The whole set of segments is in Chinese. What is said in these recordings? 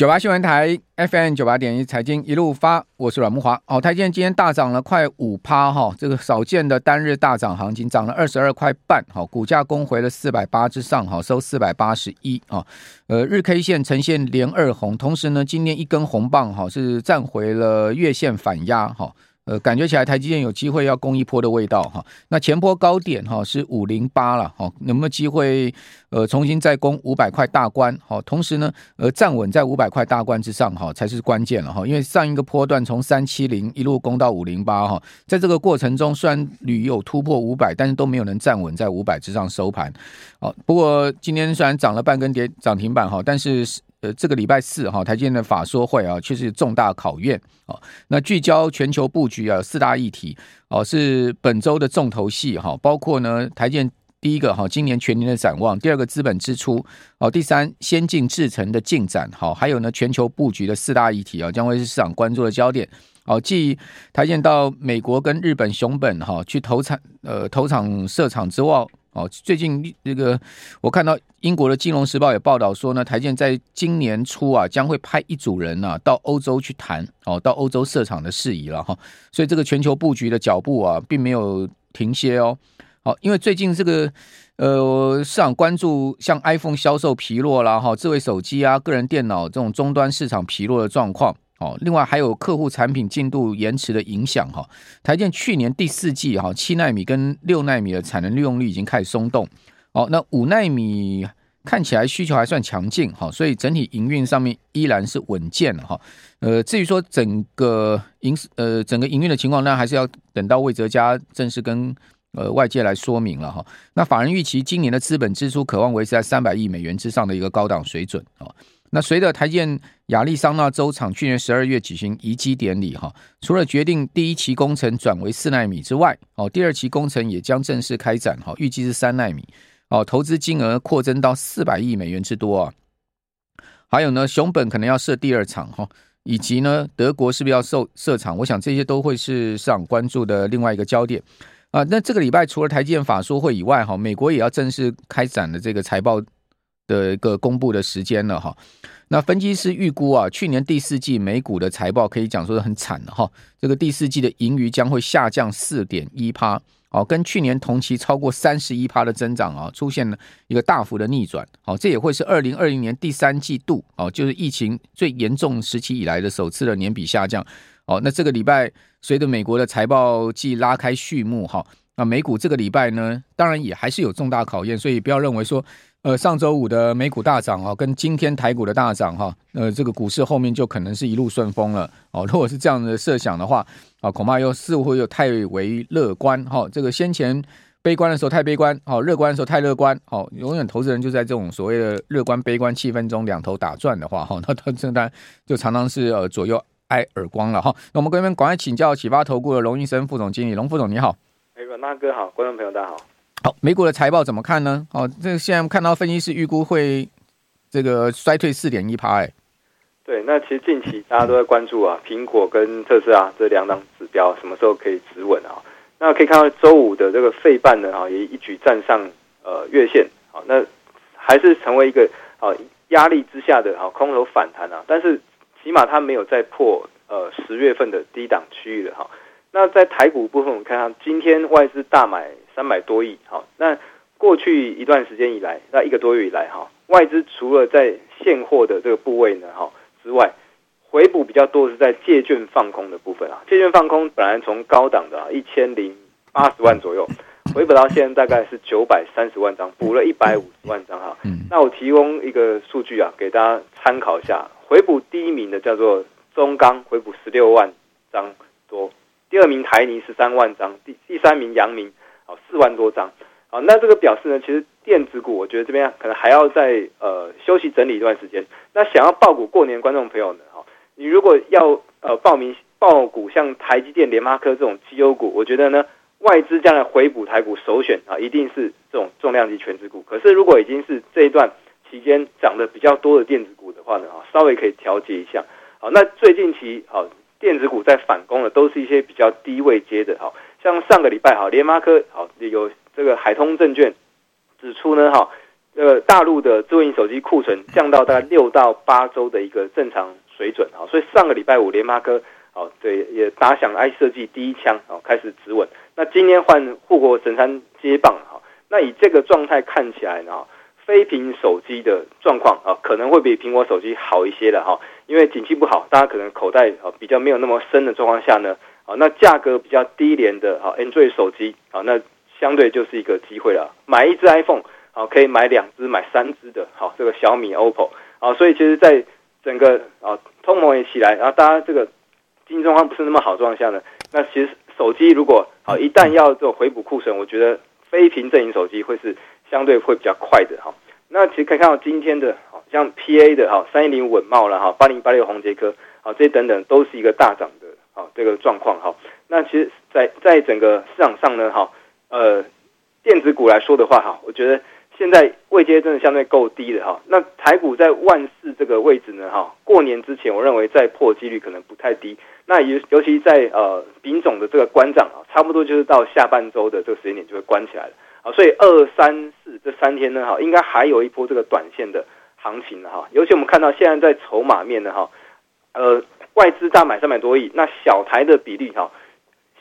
九八新闻台 FM 九八点一财经一路发，我是阮木华。哦，台积电今天大涨了快五趴哈，这个少见的单日大涨行情，涨了二十二块半，好，股价攻回了四百八之上，好，收四百八十一啊。呃，日 K 线呈现连二红，同时呢，今天一根红棒哈，是站回了月线反压哈。呃，感觉起来台积电有机会要攻一波的味道哈。那前波高点哈是五零八了哈，有没有机会呃重新再攻五百块大关？好，同时呢，呃站稳在五百块大关之上哈才是关键了哈。因为上一个波段从三七零一路攻到五零八哈，在这个过程中虽然屡有突破五百，但是都没有能站稳在五百之上收盘。好，不过今天虽然涨了半根跌涨停板哈，但是。呃，这个礼拜四哈，台积电的法说会啊，确实重大考验啊。那聚焦全球布局啊，四大议题哦，是本周的重头戏哈。包括呢，台积电第一个哈，今年全年的展望；第二个，资本支出哦；第三，先进制程的进展好；还有呢，全球布局的四大议题啊，将会是市场关注的焦点。哦，继台积电到美国跟日本熊本哈去投产呃投厂设厂之外。哦，最近这个我看到英国的《金融时报》也报道说呢，台建在今年初啊将会派一组人啊到欧洲去谈哦，到欧洲设厂的事宜了哈。所以这个全球布局的脚步啊，并没有停歇哦。好，因为最近这个呃市场关注像 iPhone 销售疲弱啦哈，智慧手机啊、个人电脑这种终端市场疲弱的状况。哦，另外还有客户产品进度延迟的影响哈。台积电去年第四季哈，七奈米跟六奈米的产能利用率已经开始松动。哦，那五奈米看起来需求还算强劲哈，所以整体营运上面依然是稳健的哈。呃，至于说整个营呃整个营运的情况，那还是要等到魏哲家正式跟呃外界来说明了哈。那法人预期今年的资本支出可望维持在三百亿美元之上的一个高档水准啊。那随着台积电亚利桑那州厂去年十二月举行移机典礼，哈，除了决定第一期工程转为四奈米之外，哦，第二期工程也将正式开展，哈，预计是三奈米，哦，投资金额扩增到四百亿美元之多啊。还有呢，熊本可能要设第二厂，哈，以及呢，德国是不是要设设厂？我想这些都会是市场关注的另外一个焦点啊。那这个礼拜除了台建法说会以外，哈，美国也要正式开展的这个财报。的一个公布的时间了哈，那分析师预估啊，去年第四季美股的财报可以讲说是很惨的哈，这个第四季的盈余将会下降四点一趴，哦，跟去年同期超过三十一趴的增长啊，出现了一个大幅的逆转，好，这也会是二零二零年第三季度哦，就是疫情最严重时期以来的首次的年比下降，哦，那这个礼拜随着美国的财报季拉开序幕哈，那美股这个礼拜呢，当然也还是有重大考验，所以不要认为说。呃，上周五的美股大涨啊，跟今天台股的大涨哈，呃，这个股市后面就可能是一路顺风了哦。如果是这样的设想的话，啊，恐怕又似乎又太为乐观哈。这个先前悲观的时候太悲观，哦，乐观的时候太乐观，哦，永远投资人就在这种所谓的乐观悲观气氛中两头打转的话，哈，那他这当然就常常是呃左右挨耳光了哈。那我们跟你们赶快请教启发投顾的龙医生副总经理，龙副总你好。哎，阮大哥好，观众朋友大家好。好，美股的财报怎么看呢？哦，这现在看到分析师预估会这个衰退四点一趴，哎，对，那其实近期大家都在关注啊，苹果跟特斯拉这两档指标什么时候可以止稳啊？那可以看到周五的这个费半呢，啊，也一举站上呃月线，好，那还是成为一个啊压力之下的啊空头反弹啊，但是起码它没有再破呃十月份的低档区域了哈。那在台股部分，我们看到今天外资大买。三百多亿，好，那过去一段时间以来，那一个多月以来，哈，外资除了在现货的这个部位呢，哈之外，回补比较多是在借券放空的部分啊。借券放空本来从高档的啊一千零八十万左右，回补到现在大概是九百三十万张，补了一百五十万张哈。那我提供一个数据啊，给大家参考一下。回补第一名的叫做中钢，回补十六万张多；第二名台泥十三万张；第第三名阳明。四万多张，好，那这个表示呢，其实电子股我觉得这边可能还要再呃休息整理一段时间。那想要报股过年观众朋友呢，哈，你如果要呃报名报股，像台积电、联发科这种绩优股，我觉得呢，外资将来回补台股首选啊，一定是这种重量级全值股。可是如果已经是这一段期间涨得比较多的电子股的话呢，啊，稍微可以调节一下。好，那最近期好电子股在反攻的，都是一些比较低位接的，哈。像上个礼拜哈，联发科好有这个海通证券指出呢哈，呃大陆的智慧型手机库存降到大概六到八周的一个正常水准啊，所以上个礼拜五联发科哦对也打响 I 设计第一枪哦，开始止稳。那今天换护国神山接棒哈，那以这个状态看起来呢，非屏手机的状况啊可能会比苹果手机好一些的哈，因为景气不好，大家可能口袋啊比较没有那么深的状况下呢，啊那价格比较低廉的啊 Android 手机啊那相对就是一个机会了，买一支 iPhone 好可以买两支买三支的好这个小米 OPPO 啊，所以其实在整个啊通膨也起来，然后大家这个经济状况不是那么好状况下呢，那其实。手机如果好一旦要做回补库存，我觉得非屏阵营手机会是相对会比较快的哈。那其实可以看到今天的，像 PA 的哈三一零稳懋了哈，八零八六宏捷科，好这些等等都是一个大涨的啊这个状况哈。那其实在在整个市场上呢哈，呃电子股来说的话哈，我觉得。现在位阶真的相对够低的哈，那台股在万四这个位置呢哈，过年之前我认为再破几率可能不太低。那尤尤其在呃丙种的这个关涨啊，差不多就是到下半周的这个时间点就会关起来了啊，所以二三四这三天呢哈，应该还有一波这个短线的行情哈。尤其我们看到现在在筹码面呢哈，呃外资大买三百多亿，那小台的比例哈。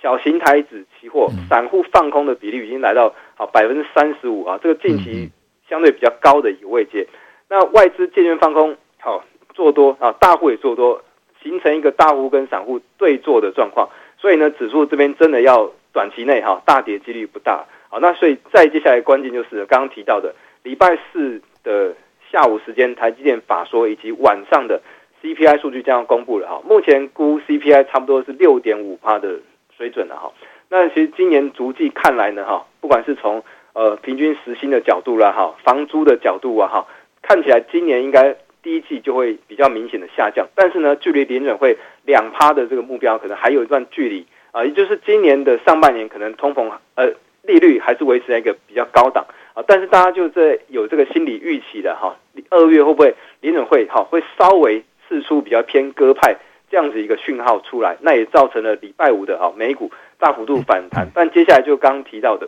小型台指期货散户放空的比例已经来到好百分之三十五啊，这个近期相对比较高的一个位阶。那外资渐渐放空，好做多啊，大户也做多，形成一个大户跟散户对坐的状况。所以呢，指数这边真的要短期内哈大跌几率不大。好，那所以再接下来关键就是刚刚提到的礼拜四的下午时间，台积电法说以及晚上的 CPI 数据将要公布了哈。目前估 CPI 差不多是六点五趴的。水准了哈，那其实今年逐季看来呢哈，不管是从呃平均时薪的角度啦哈，房租的角度啊哈，看起来今年应该第一季就会比较明显的下降，但是呢，距离联准会两趴的这个目标可能还有一段距离啊，也就是今年的上半年可能通膨呃利率还是维持在一个比较高档啊，但是大家就在有这个心理预期的哈，二月会不会联准会哈会稍微释出比较偏鸽派。这样子一个讯号出来，那也造成了礼拜五的哈美股大幅度反弹。但接下来就刚刚提到的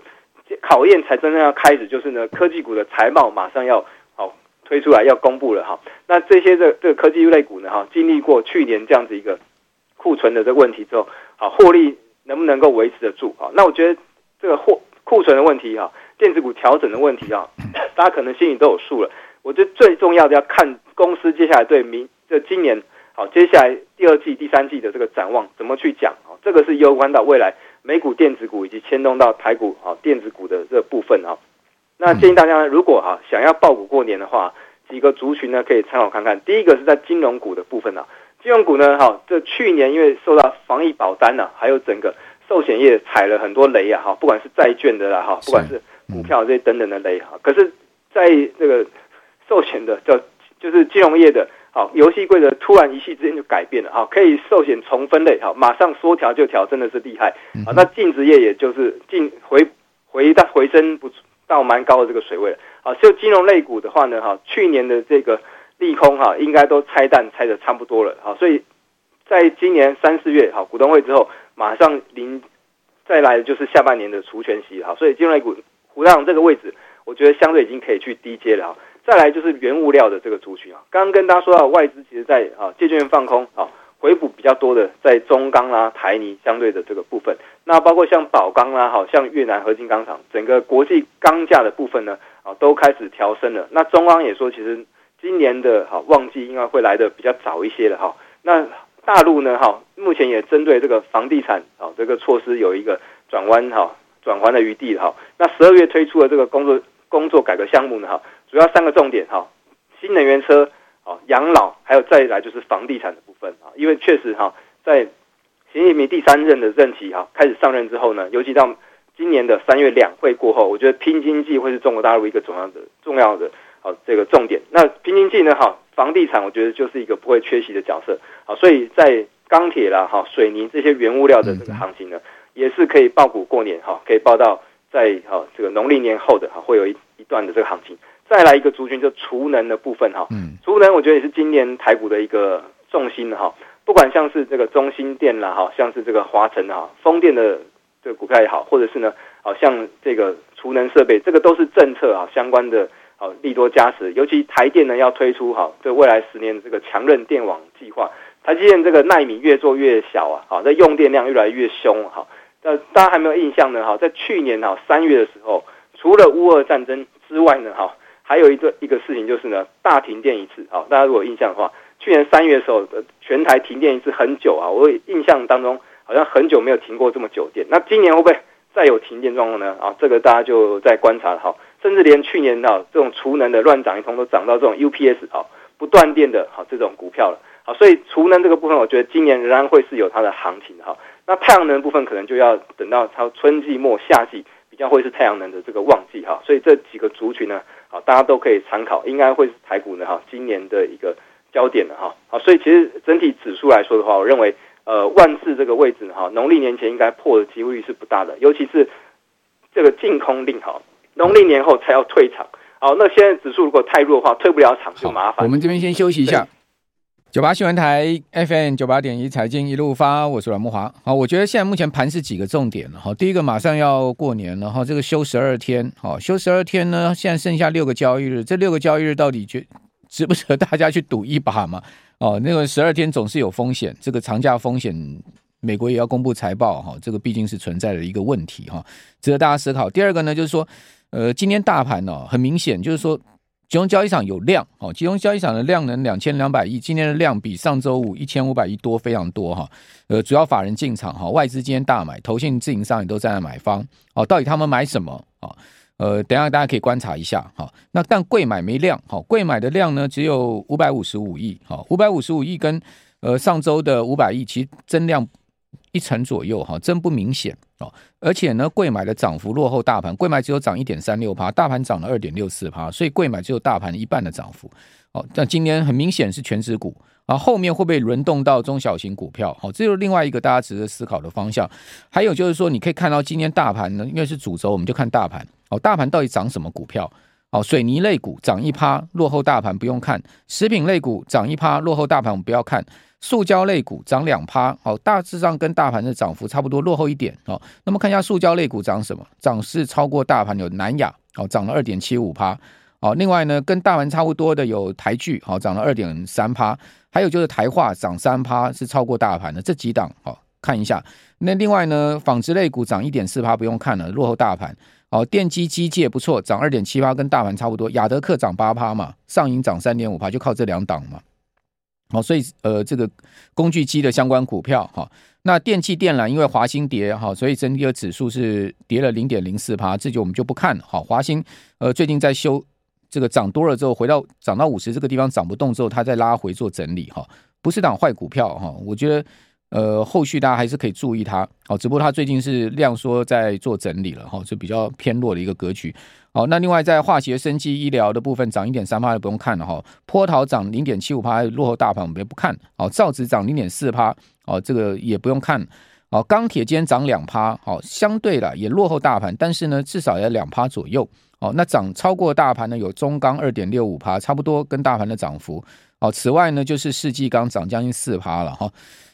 考验才真正要开始，就是呢科技股的财报马上要好推出来要公布了哈。那这些这这个科技类股呢哈，经历过去年这样子一个库存的这个问题之后，好获利能不能够维持得住啊？那我觉得这个货库存的问题哈，电子股调整的问题啊，大家可能心里都有数了。我觉得最重要的要看公司接下来对明这今年。好，接下来第二季、第三季的这个展望怎么去讲？啊，这个是攸关到未来美股电子股以及牵动到台股啊电子股的这部分啊。那建议大家如果哈想要爆股过年的话，几个族群呢可以参考看看。第一个是在金融股的部分啊，金融股呢，哈，这去年因为受到防疫保单啊，还有整个寿险业踩了很多雷啊，哈，不管是债券的啦，哈，不管是股票这些等等的雷哈。可是，在这个寿险的叫就是金融业的。好，游戏规则突然一夕之间就改变了，啊，可以寿险重分类，好，马上说调就调，真的是厉害，啊，那净值业也就是进回回到回升不到蛮高的这个水位了，啊，就金融类股的话呢，哈，去年的这个利空哈，应该都拆弹拆的差不多了，好，所以在今年三四月哈股东会之后，马上临再来的就是下半年的除权息，哈，所以金融股回到这个位置，我觉得相对已经可以去低接了，哈。再来就是原物料的这个族群啊，刚刚跟大家说到外资其实在啊借券放空啊回补比较多的，在中钢啦、台泥相对的这个部分，那包括像宝钢啦，好像越南合金钢厂，整个国际钢价的部分呢啊都开始调升了。那中钢也说，其实今年的哈旺季应该会来的比较早一些了哈。那大陆呢哈，目前也针对这个房地产啊这个措施有一个转弯哈转圜的余地哈。那十二月推出的这个工作工作改革项目呢哈。主要三个重点哈，新能源车啊，养老，还有再来就是房地产的部分啊。因为确实哈，在习近平第三任的任期哈开始上任之后呢，尤其到今年的三月两会过后，我觉得拼经济会是中国大陆一个重要的重要的啊这个重点。那拼经济呢哈，房地产我觉得就是一个不会缺席的角色啊。所以在钢铁啦哈、水泥这些原物料的这个行情呢，也是可以报股过年哈，可以报到在哈这个农历年后的哈会有一一段的这个行情。再来一个族群，就储能的部分哈。嗯，储能我觉得也是今年台股的一个重心哈。不管像是这个中心电啦哈，像是这个华晨哈，风电的这个股票也好，或者是呢，好像这个储能设备，这个都是政策啊相关的好利多加持，尤其台电呢要推出好这未来十年的这个强韧电网计划，台积电这个奈米越做越小啊，好这用电量越来越凶，哈，那大家还没有印象呢，哈在去年哈三月的时候，除了乌俄战争之外呢，哈还有一个一个事情就是呢大停电一次，好大家如果有印象的话，去年三月的时候全台停电一次很久啊，我印象当中好像很久没有停过这么久电，那今年会不会再有停电状况呢？啊，这个大家就在观察哈。甚至连去年啊这种储能的乱涨一通都涨到这种 UPS 啊不断电的哈这种股票了，好，所以储能这个部分，我觉得今年仍然会是有它的行情哈。那太阳能部分可能就要等到它春季末夏季比较会是太阳能的这个旺季哈。所以这几个族群呢，好，大家都可以参考，应该会是台股呢哈今年的一个焦点的哈。好，所以其实整体指数来说的话，我认为呃万四这个位置哈，农历年前应该破的几率是不大的，尤其是这个净空令哈。农历年后才要退场，好，那现在指数如果太弱的话，退不了场就麻烦。我们这边先休息一下。九八新闻台 FM 九八点一财经一路发，我是阮慕华。好，我觉得现在目前盘是几个重点了。好，第一个马上要过年了，哈，这个休十二天，好，休十二天呢，现在剩下六个交易日，这六个交易日到底值值不值得大家去赌一把嘛？哦，那个十二天总是有风险，这个长假风险。美国也要公布财报哈，这个毕竟是存在的一个问题哈，值得大家思考。第二个呢，就是说，呃，今天大盘呢，很明显就是说，集中交易场有量哦，集中交易场的量能两千两百亿，今天的量比上周五一千五百亿多非常多哈。呃，主要法人进场哈，外资今天大买，投信自营商也都站在买方哦。到底他们买什么啊？呃，等下大家可以观察一下哈。那但贵买没量，好，柜买的量呢只有五百五十五亿，哈，五百五十五亿跟呃上周的五百亿其实增量。一成左右哈，真不明显哦。而且呢，贵买的涨幅落后大盘，贵买只有涨一点三六趴，大盘涨了二点六四趴，所以贵买只有大盘一半的涨幅。哦，但今天很明显是权值股啊，后面会不会轮动到中小型股票？好，这就是另外一个大家值得思考的方向。还有就是说，你可以看到今天大盘呢，因为是主轴，我们就看大盘。哦，大盘到底涨什么股票？哦，水泥类股涨一趴，落后大盘不用看；食品类股涨一趴，落后大盘我们不要看。塑胶类股涨两趴，好，大致上跟大盘的涨幅差不多，落后一点哦。那么看一下塑胶类股涨什么？涨势超过大盘有南亚，哦，涨了二点七五趴，哦。另外呢，跟大盘差不多的有台聚，好，涨了二点三趴，还有就是台化涨三趴，是超过大盘的这几档，好，看一下。那另外呢，纺织类股涨一点四趴，不用看了，落后大盘。哦，电机机械不错，涨二点七趴，跟大盘差不多。亚德客涨八趴嘛，上银涨三点五趴，就靠这两档嘛。好，所以呃，这个工具机的相关股票哈，那电器电缆因为华兴跌哈，所以整体的指数是跌了零点零四趴，这就我们就不看了。好，华兴呃最近在修这个涨多了之后，回到涨到五十这个地方涨不动之后，它再拉回做整理哈，不是档坏股票哈，我觉得呃后续大家还是可以注意它。好，只不过它最近是量缩在做整理了哈，就比较偏弱的一个格局。好，那另外在化学、生技、医疗的部分涨一点三趴就不用看了哈。波涛涨零点七五趴，落后大盘我们也不看。哦，造纸涨零点四趴，哦，这个也不用看。哦，钢铁今天涨两趴，好，相对了也落后大盘，但是呢至少要两趴左右。哦，那涨超过大盘呢有中钢二点六五趴，差不多跟大盘的涨幅。哦，此外呢就是世纪钢涨将近四趴了哈。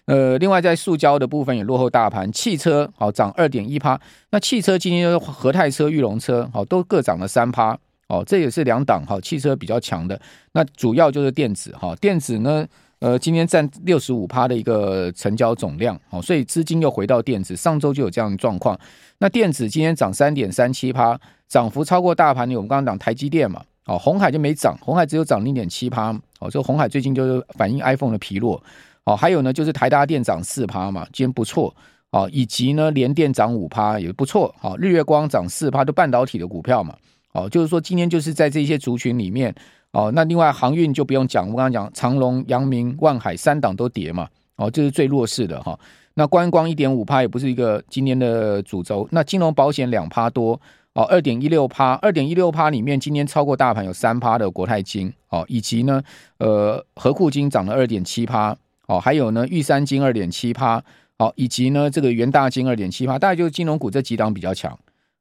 呃，另外在塑胶的部分也落后大盘，汽车好涨二点一趴，那汽车今天和泰车、裕隆车好都各涨了三趴，哦，这也是两档哈，汽车比较强的，那主要就是电子哈，电子呢，呃，今天占六十五趴的一个成交总量，哦，所以资金又回到电子，上周就有这样的状况，那电子今天涨三点三七趴，涨幅超过大盘，我们刚刚讲台积电嘛，哦，红海就没涨，红海只有涨零点七趴，哦，这红海最近就是反映 iPhone 的疲弱。哦，还有呢，就是台达电涨四趴嘛，今天不错。哦，以及呢，联电涨五趴也不错，好，日月光涨四趴，都半导体的股票嘛，哦，就是说今天就是在这些族群里面，哦，那另外航运就不用讲，我刚刚讲长荣、阳明、万海三档都跌嘛，哦，这是最弱势的哈。那观光一点五趴也不是一个今年的主轴，那金融保险两趴多，哦，二点一六趴，二点一六趴里面今天超过大盘有三趴的国泰金，哦，以及呢，呃，合库金涨了二点七趴。哦，还有呢，玉山金二点七趴，好，以及呢，这个元大金二点七趴，大概就是金融股这几档比较强。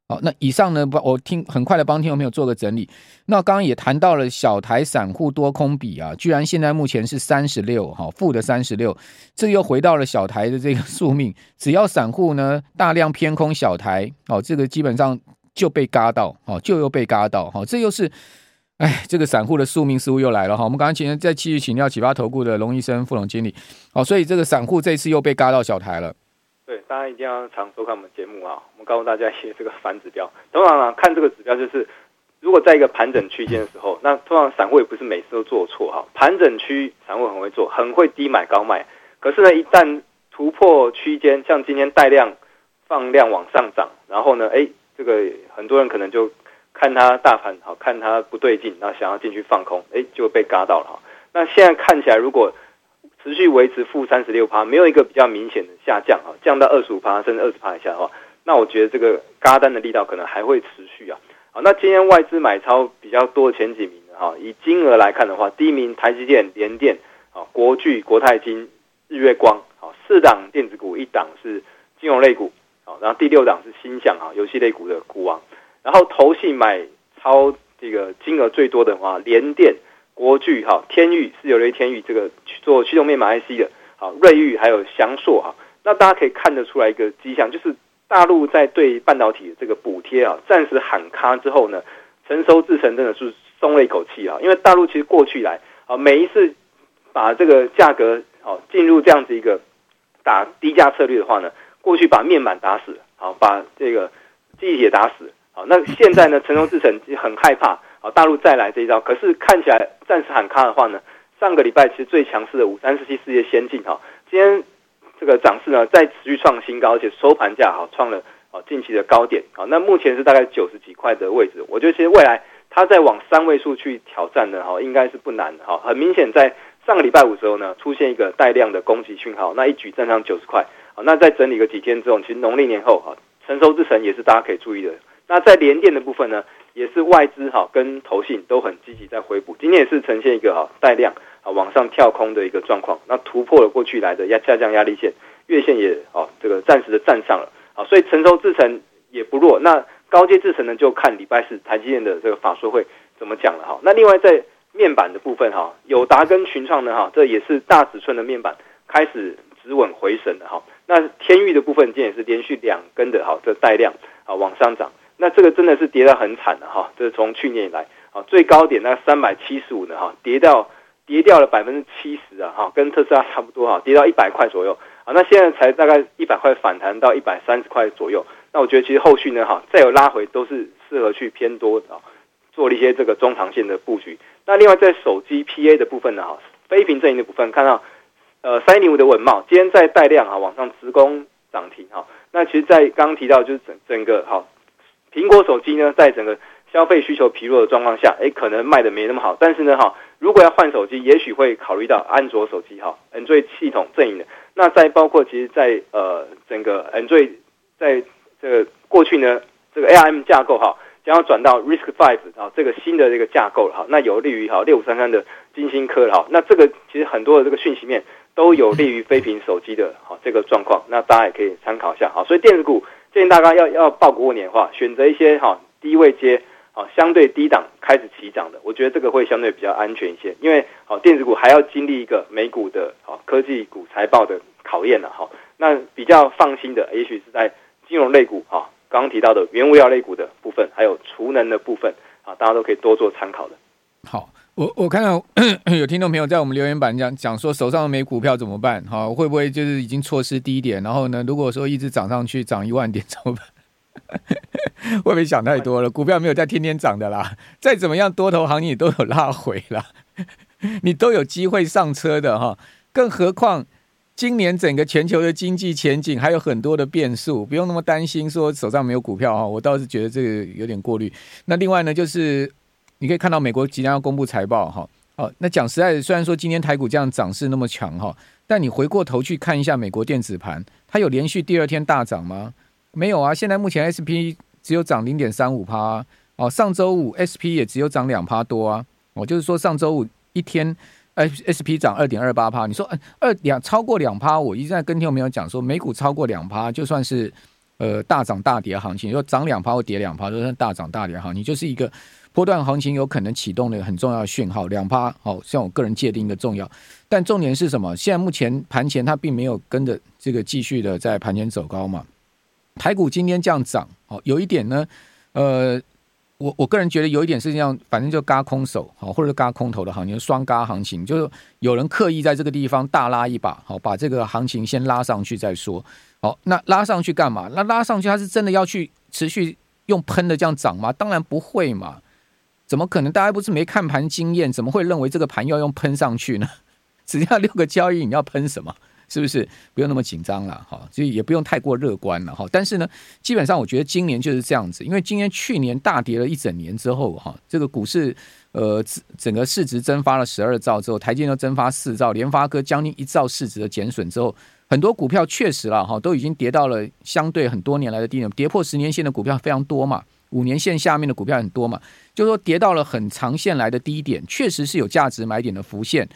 哦，那以上呢，我听很快的帮听众朋友做个整理。那刚刚也谈到了小台散户多空比啊，居然现在目前是三十六，哈，负的三十六，这又回到了小台的这个宿命。只要散户呢大量偏空小台，哦，这个基本上就被嘎到，哦，就又被嘎到，哈，这又是哎，这个散户的宿命似乎又来了哈。我们刚刚请再继续请教启发投顾的龙医生副总经理，好，所以这个散户这次又被嘎到小台了。对，大家一定要常收看我们节目啊。我们告诉大家一些这个反指标。当然了，看这个指标就是，如果在一个盘整区间的时候，那通常散户也不是每次都做错哈。盘整区散户很会做，很会低买高卖。可是呢，一旦突破区间，像今天带量放量往上涨，然后呢，哎，这个很多人可能就看它大盘好，看它不对劲，然后想要进去放空，哎，就被嘎到了哈。那现在看起来，如果持续维持负三十六趴，没有一个比较明显的下降啊，降到二十五趴甚至二十趴以下的话，那我觉得这个嘎单的力道可能还会持续啊。好，那今天外资买超比较多的前几名哈，以金额来看的话，第一名台积电、联电、啊国巨、国泰金、日月光，好四档电子股，一档是金融类股，好，然后第六档是鈊象啊游戏类股的股王，然后投信买超这个金额最多的话，联电。国巨哈天钰是有了天钰这个做驱动面板 IC 的，好瑞昱还有祥硕哈，那大家可以看得出来一个迹象，就是大陆在对半导体的这个补贴啊，暂时喊卡之后呢，成熟制成真的是松了一口气啊，因为大陆其实过去来啊每一次把这个价格好进入这样子一个打低价策略的话呢，过去把面板打死，好把这个记忆体打死，好那现在呢，成熟制程很害怕。大陆再来这一招，可是看起来暂时喊卡的话呢，上个礼拜其实最强势的五三四七世界先进哈，今天这个涨势呢再持续创新高，而且收盘价哈创了啊近期的高点啊，那目前是大概九十几块的位置，我觉得其实未来它再往三位数去挑战呢哈，应该是不难的哈。很明显在上个礼拜五时候呢，出现一个带量的攻击讯号，那一举站上九十块啊，那再整理个几天之后，其实农历年后啊，成熟之城也是大家可以注意的。那在联电的部分呢，也是外资哈跟投信都很积极在回补，今天也是呈现一个哈带量啊往上跳空的一个状况，那突破了过去来的压下降压力线，月线也啊这个暂时的站上了啊，所以成熟制程也不弱。那高阶制程呢，就看礼拜四台积电的这个法说会怎么讲了哈。那另外在面板的部分哈，友达跟群创呢哈，这也是大尺寸的面板开始止稳回升的哈。那天域的部分今天也是连续两根的哈这带量啊往上涨。那这个真的是跌得很惨的哈，这是从去年以来啊最高点那三百七十五呢哈，跌到跌掉了百分之七十啊哈，跟特斯拉差不多哈，跌到一百块左右啊。那现在才大概一百块反弹到一百三十块左右。那我觉得其实后续呢哈，再有拉回都是适合去偏多的啊，做了一些这个中长线的布局。那另外在手机 PA 的部分呢哈，非屏阵营的部分看到呃三零五的稳懋今天在带量啊往上直攻涨停哈。那其实，在刚刚提到就是整整个哈。苹果手机呢，在整个消费需求疲弱的状况下，诶，可能卖的没那么好。但是呢，哈，如果要换手机，也许会考虑到安卓手机，哈，Android 系统阵营的。那再包括，其实在呃整个 Android 在这个过去呢，这个 ARM 架构哈，将要转到 RISC-V 啊这个新的这个架构了哈，那有利于哈六五三三的晶心科了哈。那这个其实很多的这个讯息面都有利于非屏手机的哈这个状况，那大家也可以参考一下哈。所以电子股。建议大家要要报股年的话，选择一些哈低位接啊相对低档开始起涨的，我觉得这个会相对比较安全一些。因为好电子股还要经历一个美股的啊科技股财报的考验了哈。那比较放心的，也许是在金融类股哈，刚刚提到的原物料类股的部分，还有储能的部分啊，大家都可以多做参考的。好。我我看到 有听众朋友在我们留言板讲讲说手上没股票怎么办？哈，会不会就是已经错失低点？然后呢，如果说一直涨上去涨一万点 怎么办？会不会想太多了？股票没有在天天涨的啦，再怎么样多头行情你都有拉回啦，你都有机会上车的哈。更何况今年整个全球的经济前景还有很多的变数，不用那么担心说手上没有股票哈。我倒是觉得这个有点过虑。那另外呢，就是。你可以看到美国即将要公布财报哈，哦，那讲实在的，虽然说今天台股这样涨势那么强哈，但你回过头去看一下美国电子盘，它有连续第二天大涨吗？没有啊，现在目前 SP 只有涨零点三五趴，哦，上周五 SP 也只有涨两趴多啊，我就是说上周五一天，哎，SP 涨二点二八趴，你说二两超过两趴，我一直在跟听众朋友讲说，美股超过两趴就算是呃大涨大跌行情，说涨两趴或跌两趴就算大涨大跌行情，就是一个。波段行情有可能启动的很重要的讯号，两趴，好像我个人界定的重要。但重点是什么？现在目前盘前它并没有跟着这个继续的在盘前走高嘛。台股今天这样涨，哦，有一点呢，呃，我我个人觉得有一点是这样，反正就嘎空手好，或者是嘎空头的行情，双嘎行情，就是有人刻意在这个地方大拉一把，好，把这个行情先拉上去再说。好，那拉上去干嘛？那拉上去，它是真的要去持续用喷的这样涨吗？当然不会嘛，怎么可能？大家不是没看盘经验，怎么会认为这个盘要用喷上去呢？只要六个交易，你要喷什么？是不是不用那么紧张了哈？所以也不用太过乐观了哈。但是呢，基本上我觉得今年就是这样子，因为今年去年大跌了一整年之后哈，这个股市呃整个市值蒸发了十二兆之后，台积电蒸发四兆，联发科将近一兆市值的减损之后，很多股票确实了哈，都已经跌到了相对很多年来的低点，跌破十年线的股票非常多嘛，五年线下面的股票很多嘛，就是说跌到了很长线来的低点，确实是有价值买点的浮现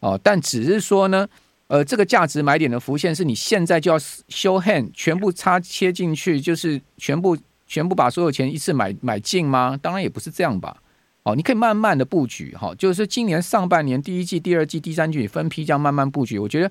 哦，但只是说呢。呃，这个价值买点的浮现是你现在就要 show hand 全部插切进去，就是全部全部把所有钱一次买买进吗？当然也不是这样吧。哦，你可以慢慢的布局哈，就是今年上半年第一季、第二季、第三季分批这样慢慢布局。我觉得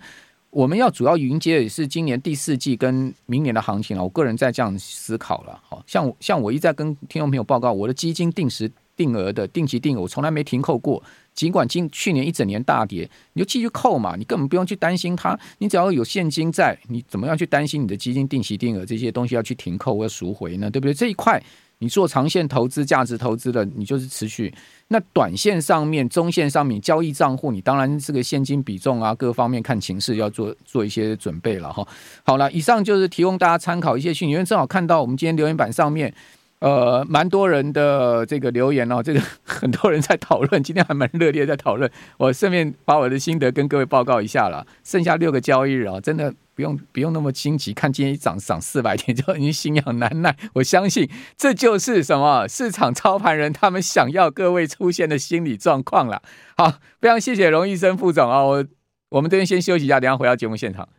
我们要主要迎接的也是今年第四季跟明年的行情了。我个人在这样思考了。好像像我一再跟听众朋友报告，我的基金定时定额的定期定额，我从来没停扣过。尽管今去年一整年大跌，你就继续扣嘛，你根本不用去担心它。你只要有现金在，你怎么样去担心你的基金定期定额这些东西要去停扣或赎回呢？对不对？这一块你做长线投资、价值投资的，你就是持续。那短线上面、中线上面交易账户，你当然这个现金比重啊，各方面看情势要做做一些准备了哈。好了，以上就是提供大家参考一些讯，因为正好看到我们今天留言板上面。呃，蛮多人的这个留言哦，这个很多人在讨论，今天还蛮热烈在讨论。我顺便把我的心得跟各位报告一下了。剩下六个交易日啊，真的不用不用那么心急，看今天一涨涨四百点 就已经心痒难耐。我相信这就是什么市场操盘人他们想要各位出现的心理状况了。好，非常谢谢荣医生副总啊，我我们这边先休息一下，等下回到节目现场。